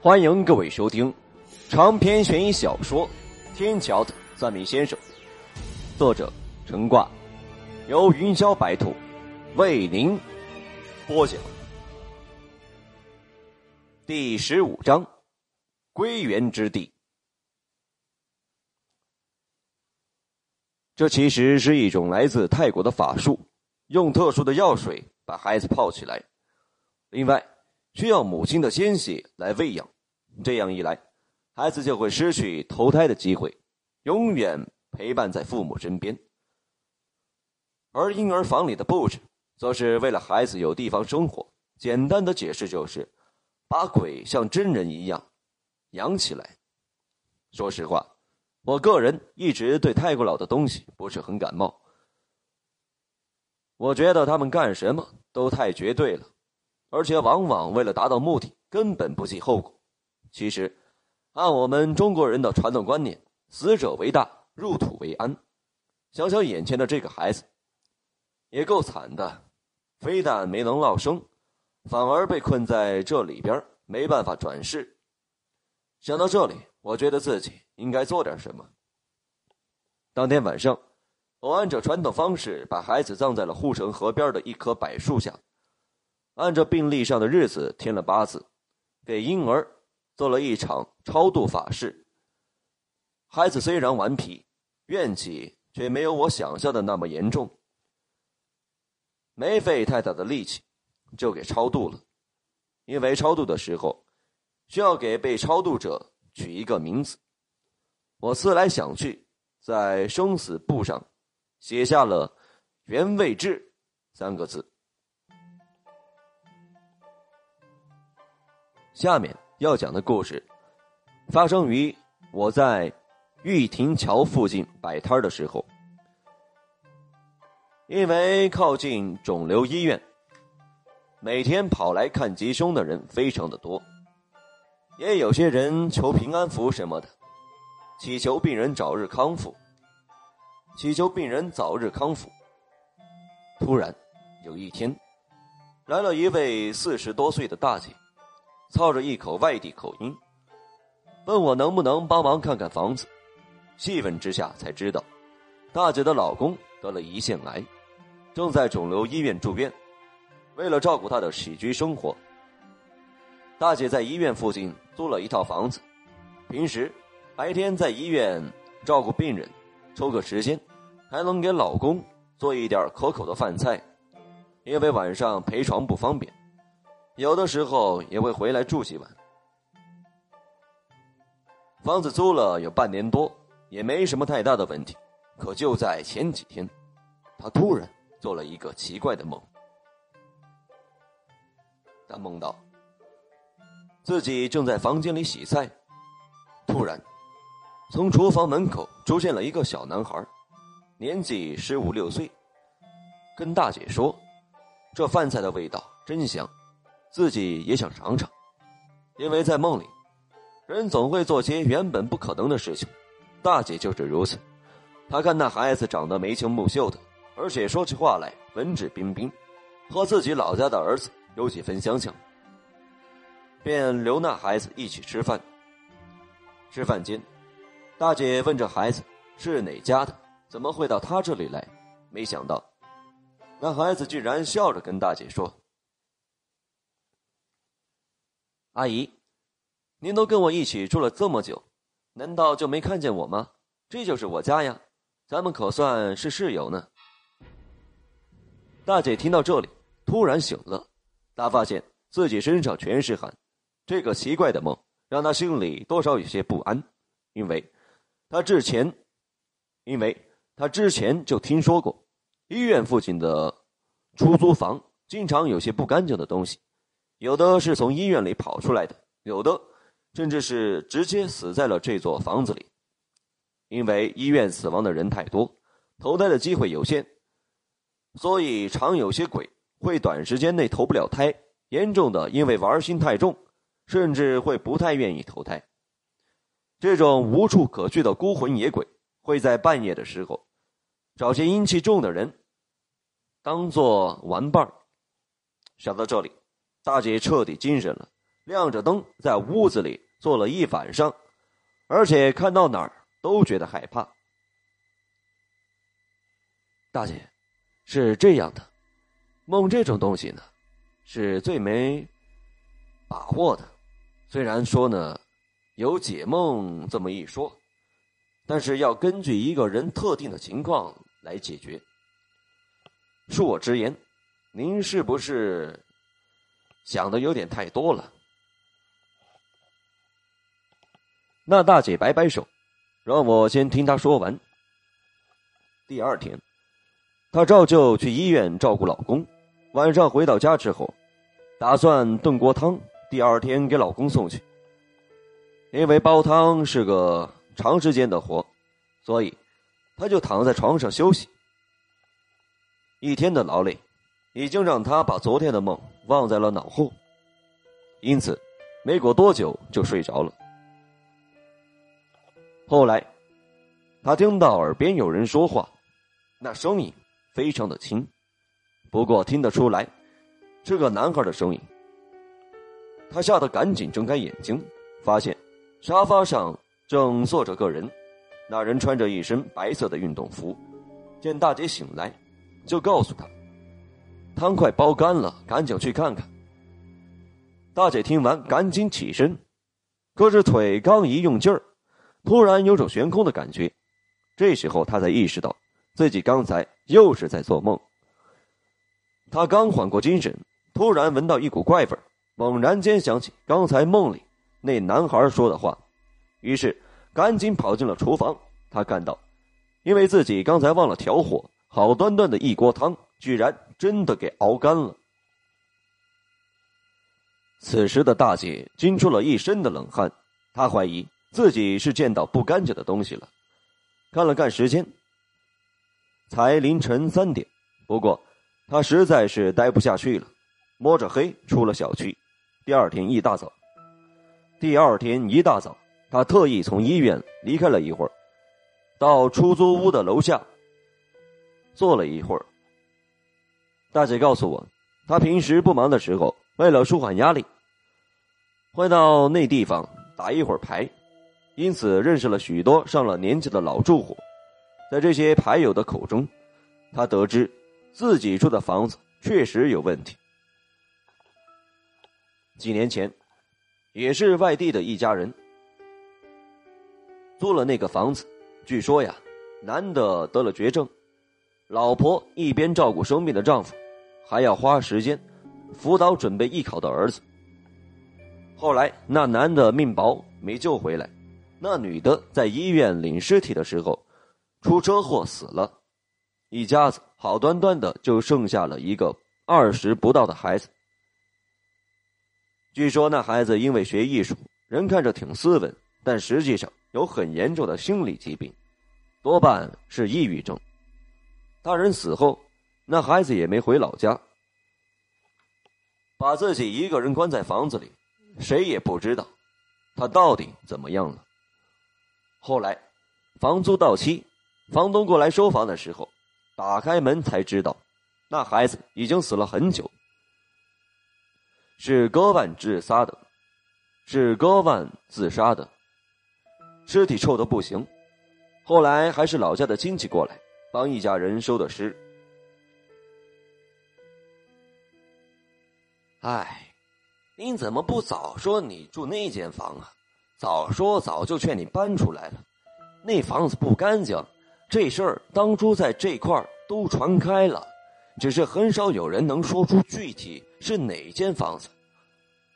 欢迎各位收听长篇悬疑小说《天桥的算命先生》，作者陈挂，由云霄白兔为您播讲。第十五章：归元之地。这其实是一种来自泰国的法术，用特殊的药水把孩子泡起来，另外。需要母亲的鲜血来喂养，这样一来，孩子就会失去投胎的机会，永远陪伴在父母身边。而婴儿房里的布置，则是为了孩子有地方生活。简单的解释就是，把鬼像真人一样养起来。说实话，我个人一直对太古老的东西不是很感冒，我觉得他们干什么都太绝对了。而且往往为了达到目的，根本不计后果。其实，按我们中国人的传统观念，死者为大，入土为安。想想眼前的这个孩子，也够惨的，非但没能落生，反而被困在这里边，没办法转世。想到这里，我觉得自己应该做点什么。当天晚上，我按照传统方式，把孩子葬在了护城河边的一棵柏树下。按照病历上的日子添了八字，给婴儿做了一场超度法事。孩子虽然顽皮，怨气却没有我想象的那么严重。没费太大的力气，就给超度了。因为超度的时候，需要给被超度者取一个名字。我思来想去，在生死簿上写下了“袁未志”三个字。下面要讲的故事，发生于我在玉亭桥附近摆摊的时候。因为靠近肿瘤医院，每天跑来看吉凶的人非常的多，也有些人求平安符什么的，祈求病人早日康复，祈求病人早日康复。突然，有一天，来了一位四十多岁的大姐。操着一口外地口音，问我能不能帮忙看看房子。细问之下才知道，大姐的老公得了胰腺癌，正在肿瘤医院住院。为了照顾他的起居生活，大姐在医院附近租了一套房子。平时白天在医院照顾病人，抽个时间还能给老公做一点可口的饭菜，因为晚上陪床不方便。有的时候也会回来住几晚。房子租了有半年多，也没什么太大的问题。可就在前几天，他突然做了一个奇怪的梦。他梦到自己正在房间里洗菜，突然从厨房门口出现了一个小男孩，年纪十五六岁，跟大姐说：“这饭菜的味道真香。”自己也想尝尝，因为在梦里，人总会做些原本不可能的事情。大姐就是如此。她看那孩子长得眉清目秀的，而且说起话来文质彬彬，和自己老家的儿子有几分相像，便留那孩子一起吃饭。吃饭间，大姐问这孩子是哪家的，怎么会到他这里来？没想到，那孩子居然笑着跟大姐说。阿姨，您都跟我一起住了这么久，难道就没看见我吗？这就是我家呀，咱们可算是室友呢。大姐听到这里，突然醒了，她发现自己身上全是汗，这个奇怪的梦让她心里多少有些不安，因为她之前，因为她之前就听说过，医院附近的出租房经常有些不干净的东西。有的是从医院里跑出来的，有的甚至是直接死在了这座房子里。因为医院死亡的人太多，投胎的机会有限，所以常有些鬼会短时间内投不了胎。严重的，因为玩心太重，甚至会不太愿意投胎。这种无处可去的孤魂野鬼，会在半夜的时候找些阴气重的人当做玩伴想到这里。大姐彻底精神了，亮着灯在屋子里坐了一晚上，而且看到哪儿都觉得害怕。大姐，是这样的，梦这种东西呢，是最没把握的。虽然说呢，有解梦这么一说，但是要根据一个人特定的情况来解决。恕我直言，您是不是想的有点太多了？那大姐摆摆手，让我先听她说完。第二天，她照旧去医院照顾老公。晚上回到家之后，打算炖锅汤，第二天给老公送去。因为煲汤是个长时间的活，所以她就躺在床上休息。一天的劳累，已经让她把昨天的梦忘在了脑后，因此没过多久就睡着了。后来，他听到耳边有人说话，那声音非常的轻，不过听得出来是个男孩的声音。他吓得赶紧睁开眼睛，发现沙发上正坐着个人，那人穿着一身白色的运动服。见大姐醒来，就告诉他：“汤快煲干了，赶紧去看看。”大姐听完，赶紧起身，可是腿刚一用劲儿。突然有种悬空的感觉，这时候她才意识到自己刚才又是在做梦。他刚缓过精神，突然闻到一股怪味猛然间想起刚才梦里那男孩说的话，于是赶紧跑进了厨房。他看到，因为自己刚才忘了调火，好端端的一锅汤居然真的给熬干了。此时的大姐惊出了一身的冷汗，她怀疑。自己是见到不干净的东西了，看了看时间，才凌晨三点。不过，他实在是待不下去了，摸着黑出了小区。第二天一大早，第二天一大早，他特意从医院离开了一会儿，到出租屋的楼下坐了一会儿。大姐告诉我，她平时不忙的时候，为了舒缓压力，会到那地方打一会儿牌。因此，认识了许多上了年纪的老住户，在这些牌友的口中，他得知自己住的房子确实有问题。几年前，也是外地的一家人租了那个房子。据说呀，男的得了绝症，老婆一边照顾生病的丈夫，还要花时间辅导准备艺考的儿子。后来，那男的命薄，没救回来。那女的在医院领尸体的时候，出车祸死了，一家子好端端的就剩下了一个二十不到的孩子。据说那孩子因为学艺术，人看着挺斯文，但实际上有很严重的心理疾病，多半是抑郁症。大人死后，那孩子也没回老家，把自己一个人关在房子里，谁也不知道他到底怎么样了。后来，房租到期，房东过来收房的时候，打开门才知道，那孩子已经死了很久，是割腕自杀的，是割腕自杀的，尸体臭的不行。后来还是老家的亲戚过来帮一家人收的尸。哎，您怎么不早说你住那间房啊？早说早就劝你搬出来了，那房子不干净，这事儿当初在这块儿都传开了，只是很少有人能说出具体是哪间房子。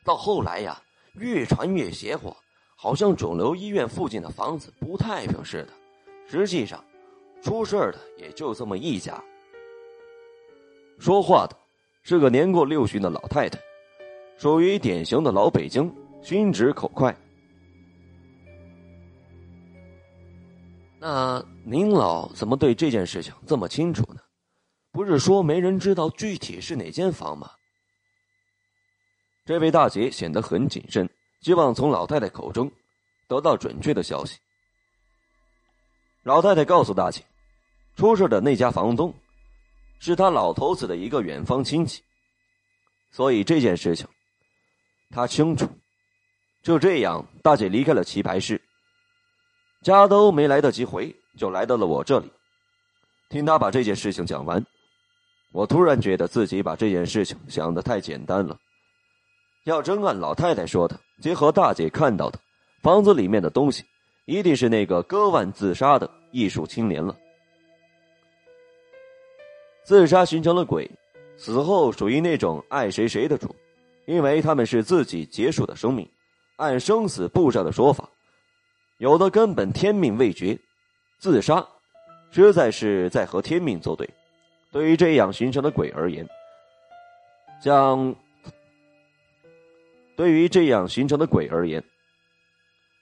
到后来呀，越传越邪乎，好像肿瘤医院附近的房子不太平似的。实际上，出事的也就这么一家。说话的是个年过六旬的老太太，属于典型的老北京，心直口快。那您老怎么对这件事情这么清楚呢？不是说没人知道具体是哪间房吗？这位大姐显得很谨慎，希望从老太太口中得到准确的消息。老太太告诉大姐，出事的那家房东是他老头子的一个远方亲戚，所以这件事情他清楚就这样，大姐离开了棋牌室，家都没来得及回，就来到了我这里。听他把这件事情讲完，我突然觉得自己把这件事情想的太简单了。要真按老太太说的，结合大姐看到的，房子里面的东西，一定是那个割腕自杀的艺术青年了。自杀形成了鬼，死后属于那种爱谁谁的主，因为他们是自己结束的生命。按生死簿上的说法，有的根本天命未绝，自杀，实在是在和天命作对。对于这样形成的鬼而言，像对于这样形成的鬼而言，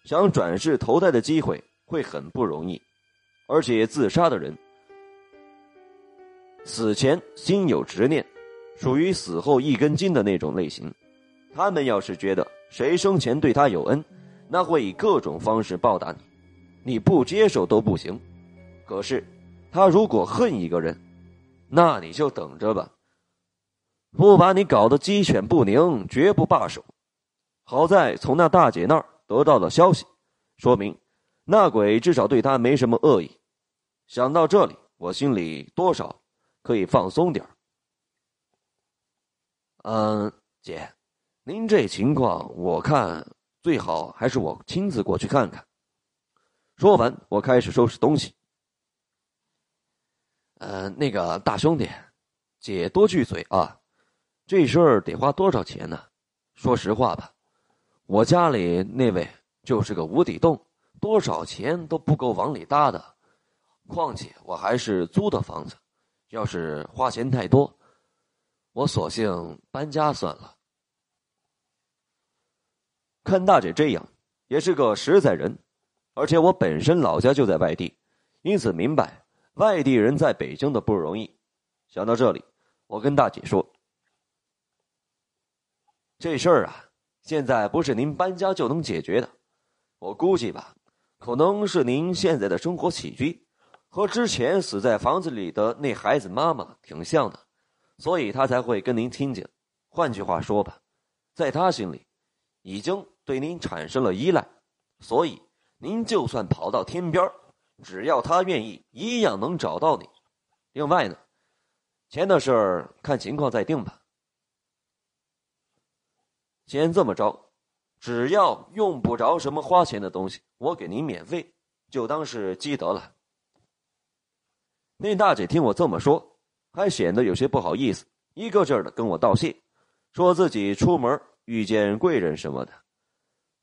想转世投胎的机会会很不容易，而且自杀的人死前心有执念，属于死后一根筋的那种类型。他们要是觉得。谁生前对他有恩，那会以各种方式报答你，你不接受都不行。可是，他如果恨一个人，那你就等着吧，不把你搞得鸡犬不宁，绝不罢手。好在从那大姐那儿得到了消息，说明那鬼至少对他没什么恶意。想到这里，我心里多少可以放松点嗯，姐。您这情况，我看最好还是我亲自过去看看。说完，我开始收拾东西。呃，那个大兄弟，姐多句嘴啊，这事儿得花多少钱呢？说实话吧，我家里那位就是个无底洞，多少钱都不够往里搭的。况且我还是租的房子，要是花钱太多，我索性搬家算了。看大姐这样，也是个实在人，而且我本身老家就在外地，因此明白外地人在北京的不容易。想到这里，我跟大姐说：“这事儿啊，现在不是您搬家就能解决的。我估计吧，可能是您现在的生活起居和之前死在房子里的那孩子妈妈挺像的，所以他才会跟您亲近。换句话说吧，在他心里。”已经对您产生了依赖，所以您就算跑到天边只要他愿意，一样能找到你。另外呢，钱的事儿看情况再定吧。先这么着，只要用不着什么花钱的东西，我给您免费，就当是积德了。那大姐听我这么说，还显得有些不好意思，一个劲儿的跟我道谢，说自己出门。遇见贵人什么的，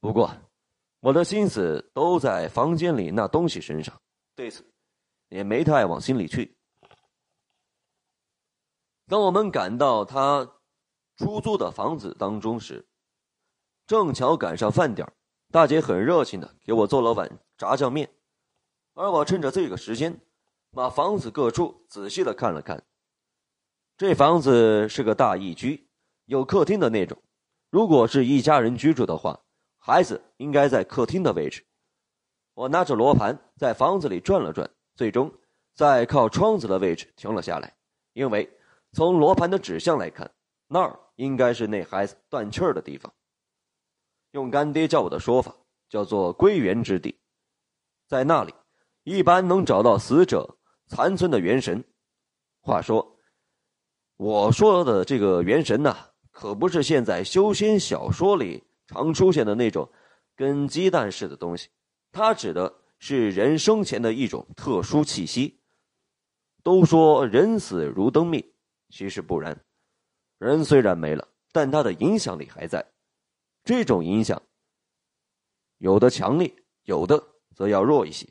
不过我的心思都在房间里那东西身上，对此也没太往心里去。当我们赶到他出租的房子当中时，正巧赶上饭点大姐很热情的给我做了碗炸酱面，而我趁着这个时间，把房子各处仔细的看了看。这房子是个大一居，有客厅的那种。如果是一家人居住的话，孩子应该在客厅的位置。我拿着罗盘在房子里转了转，最终在靠窗子的位置停了下来。因为从罗盘的指向来看，那儿应该是那孩子断气儿的地方。用干爹叫我的说法，叫做归元之地，在那里一般能找到死者残存的元神。话说，我说的这个元神呢？可不是现在修仙小说里常出现的那种跟鸡蛋似的东西，它指的是人生前的一种特殊气息。都说人死如灯灭，其实不然，人虽然没了，但他的影响力还在。这种影响，有的强烈，有的则要弱一些。